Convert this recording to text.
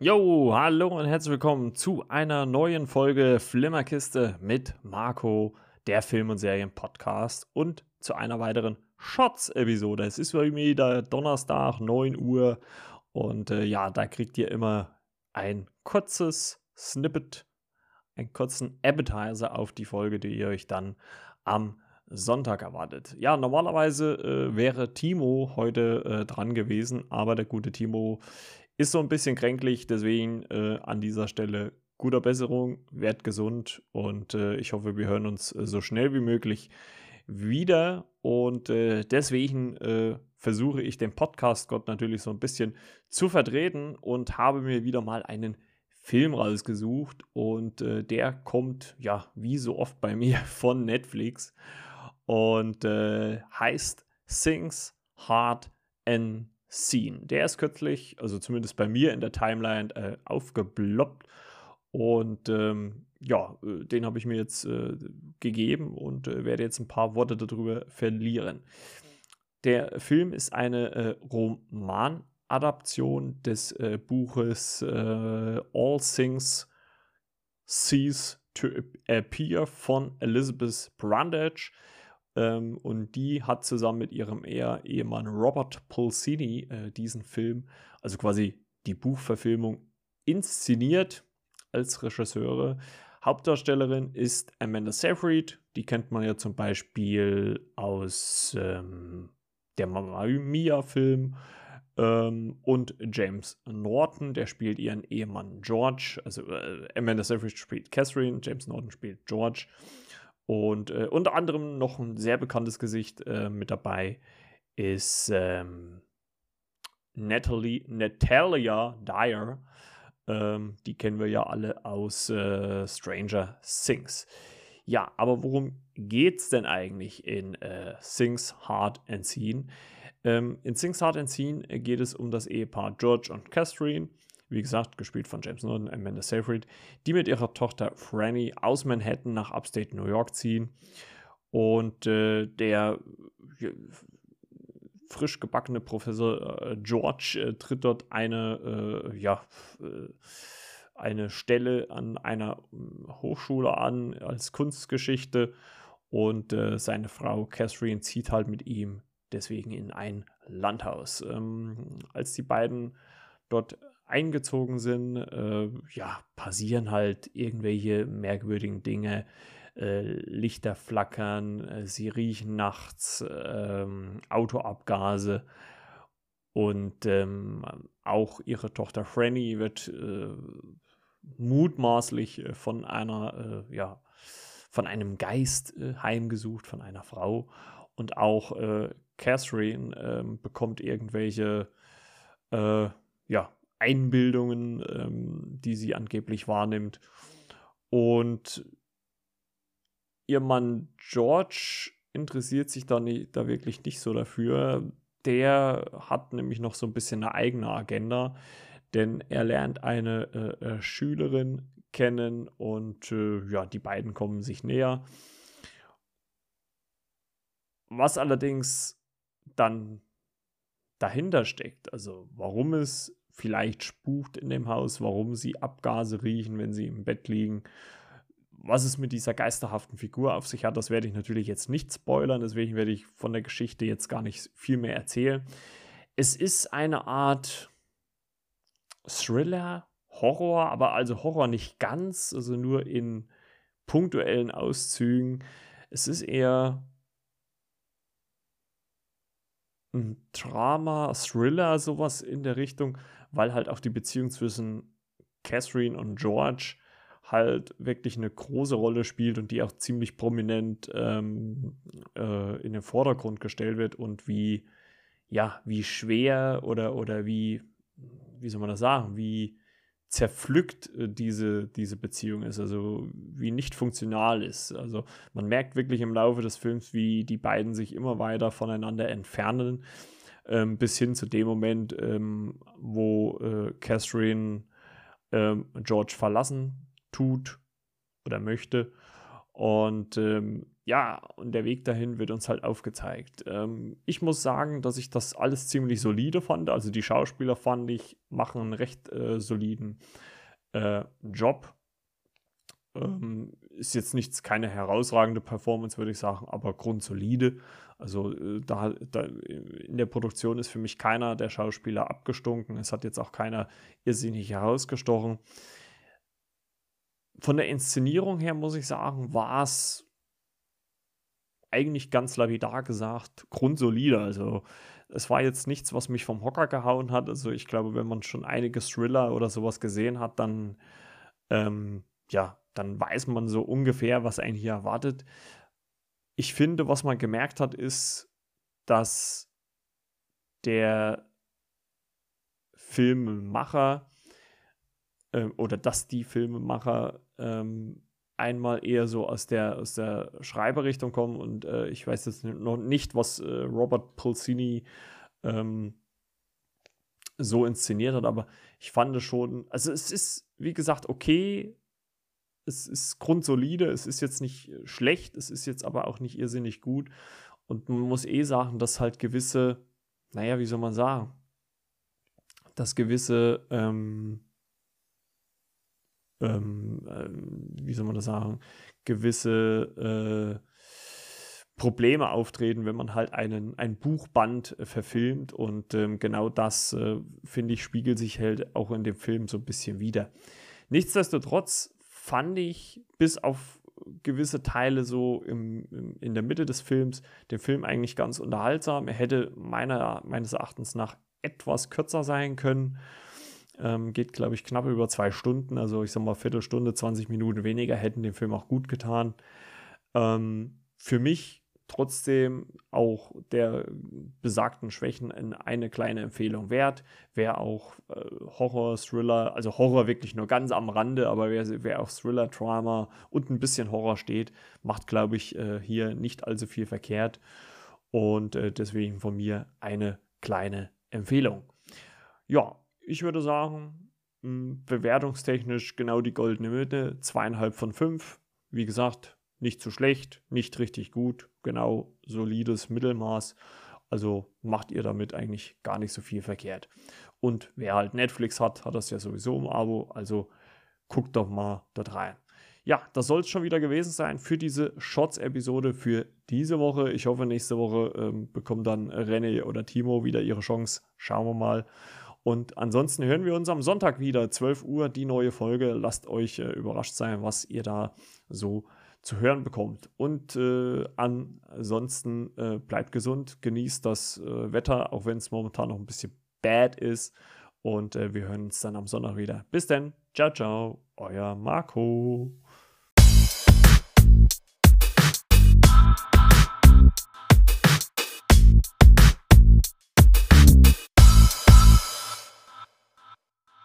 Jo, hallo und herzlich willkommen zu einer neuen Folge Flimmerkiste mit Marco, der Film- und Serien-Podcast und zu einer weiteren Shots-Episode. Es ist wieder Donnerstag, 9 Uhr und äh, ja, da kriegt ihr immer ein kurzes Snippet, einen kurzen Appetizer auf die Folge, die ihr euch dann am Sonntag erwartet. Ja, normalerweise äh, wäre Timo heute äh, dran gewesen, aber der gute Timo ist so ein bisschen kränklich, deswegen äh, an dieser Stelle guter Besserung, werd gesund und äh, ich hoffe, wir hören uns äh, so schnell wie möglich wieder. Und äh, deswegen äh, versuche ich den Podcast Gott natürlich so ein bisschen zu vertreten und habe mir wieder mal einen Film rausgesucht und äh, der kommt ja wie so oft bei mir von Netflix und heißt Things Hard and Scene. Der ist kürzlich, also zumindest bei mir in der Timeline, äh, aufgeploppt. Und ähm, ja, äh, den habe ich mir jetzt äh, gegeben und äh, werde jetzt ein paar Worte darüber verlieren. Der Film ist eine äh, Romanadaption des äh, Buches All Things Cease to Appear von Elizabeth Brundage. Ähm, und die hat zusammen mit ihrem Ehemann Robert Pulcini äh, diesen Film, also quasi die Buchverfilmung, inszeniert als Regisseure. Hauptdarstellerin ist Amanda Seyfried, die kennt man ja zum Beispiel aus ähm, der Mamma Mia-Film. Ähm, und James Norton, der spielt ihren Ehemann George. Also äh, Amanda Seyfried spielt Catherine, James Norton spielt George. Und äh, unter anderem noch ein sehr bekanntes Gesicht äh, mit dabei ist ähm, Natalie, Natalia Dyer. Ähm, die kennen wir ja alle aus äh, Stranger Things. Ja, aber worum geht's denn eigentlich in äh, Things Hard and Seen? Ähm, in Things Hard and Seen geht es um das Ehepaar George und Catherine wie gesagt, gespielt von James Norton, Amanda Seyfried, die mit ihrer Tochter Franny aus Manhattan nach Upstate New York ziehen. Und äh, der äh, frisch gebackene Professor äh, George äh, tritt dort eine, äh, ja, äh, eine Stelle an einer Hochschule an als Kunstgeschichte und seine Frau Catherine zieht halt mit ihm deswegen in ein Landhaus. Ähm, als die beiden dort eingezogen sind, äh, ja, passieren halt irgendwelche merkwürdigen Dinge. Äh, Lichter flackern, äh, sie riechen nachts, ähm, Autoabgase und ähm, auch ihre Tochter Franny wird äh, mutmaßlich äh, von einer, äh, ja, von einem Geist heimgesucht, von einer Frau und auch Catherine ähm, bekommt irgendwelche ja, Einbildungen, ähm, die sie angeblich wahrnimmt. Und ihr Mann George interessiert sich da, nie, da wirklich nicht so dafür. Der hat nämlich noch so ein bisschen eine eigene Agenda, denn er lernt eine äh, äh, Schülerin kennen und äh, ja, die beiden kommen sich näher. Was allerdings dann dahinter steckt, also warum es vielleicht spukt in dem Haus, warum sie Abgase riechen, wenn sie im Bett liegen. Was es mit dieser geisterhaften Figur auf sich hat, das werde ich natürlich jetzt nicht spoilern, deswegen werde ich von der Geschichte jetzt gar nicht viel mehr erzählen. Es ist eine Art Thriller, Horror, aber also Horror nicht ganz, also nur in punktuellen Auszügen. Es ist eher ein Drama, Thriller, sowas in der Richtung weil halt auch die Beziehung zwischen Catherine und George halt wirklich eine große Rolle spielt und die auch ziemlich prominent ähm, äh, in den Vordergrund gestellt wird und wie, ja, wie schwer oder, oder wie, wie soll man das sagen, wie zerpflückt äh, diese, diese Beziehung ist, also wie nicht funktional ist. Also man merkt wirklich im Laufe des Films, wie die beiden sich immer weiter voneinander entfernen ähm, bis hin zu dem Moment, ähm, wo äh, Catherine ähm, George verlassen tut oder möchte. Und ähm, ja, und der Weg dahin wird uns halt aufgezeigt. Ähm, ich muss sagen, dass ich das alles ziemlich solide fand. Also die Schauspieler fand ich, machen einen recht äh, soliden äh, Job. Ähm, ist jetzt nichts, keine herausragende Performance, würde ich sagen, aber grundsolide. Also äh, da, da, in der Produktion ist für mich keiner der Schauspieler abgestunken. Es hat jetzt auch keiner irrsinnig herausgestochen. Von der Inszenierung her muss ich sagen, war es eigentlich ganz lapidar gesagt grundsolide. Also es war jetzt nichts, was mich vom Hocker gehauen hat. Also ich glaube, wenn man schon einige Thriller oder sowas gesehen hat, dann ähm, ja, dann weiß man so ungefähr, was einen hier erwartet. Ich finde, was man gemerkt hat, ist, dass der Filmemacher äh, oder dass die Filmemacher ähm, einmal eher so aus der, aus der Schreiberrichtung kommen und äh, ich weiß jetzt noch nicht, was äh, Robert Pulsini ähm, so inszeniert hat, aber ich fand es schon, also es ist, wie gesagt, okay, es ist grundsolide, es ist jetzt nicht schlecht, es ist jetzt aber auch nicht irrsinnig gut und man muss eh sagen, dass halt gewisse, naja, wie soll man sagen, dass gewisse ähm, ähm, ähm, wie soll man das sagen, gewisse äh, Probleme auftreten, wenn man halt einen, ein Buchband äh, verfilmt. Und ähm, genau das, äh, finde ich, spiegelt sich halt auch in dem Film so ein bisschen wieder. Nichtsdestotrotz fand ich bis auf gewisse Teile so im, im, in der Mitte des Films den Film eigentlich ganz unterhaltsam. Er hätte meiner, meines Erachtens nach etwas kürzer sein können. Ähm, geht, glaube ich, knapp über zwei Stunden. Also ich sag mal, Viertelstunde, 20 Minuten weniger hätten dem Film auch gut getan. Ähm, für mich trotzdem auch der besagten Schwächen eine kleine Empfehlung wert. Wer auch äh, Horror, Thriller, also Horror wirklich nur ganz am Rande, aber wer, wer auf Thriller, Drama und ein bisschen Horror steht, macht, glaube ich, äh, hier nicht allzu viel verkehrt. Und äh, deswegen von mir eine kleine Empfehlung. Ja, ich würde sagen, bewertungstechnisch genau die goldene Mitte, zweieinhalb von fünf. Wie gesagt, nicht zu schlecht, nicht richtig gut, genau solides Mittelmaß. Also macht ihr damit eigentlich gar nicht so viel verkehrt. Und wer halt Netflix hat, hat das ja sowieso im Abo. Also guckt doch mal dort rein. Ja, das soll es schon wieder gewesen sein für diese Shots-Episode für diese Woche. Ich hoffe, nächste Woche ähm, bekommen dann René oder Timo wieder ihre Chance. Schauen wir mal. Und ansonsten hören wir uns am Sonntag wieder, 12 Uhr, die neue Folge. Lasst euch äh, überrascht sein, was ihr da so zu hören bekommt. Und äh, ansonsten äh, bleibt gesund, genießt das äh, Wetter, auch wenn es momentan noch ein bisschen bad ist. Und äh, wir hören uns dann am Sonntag wieder. Bis dann, ciao, ciao, euer Marco.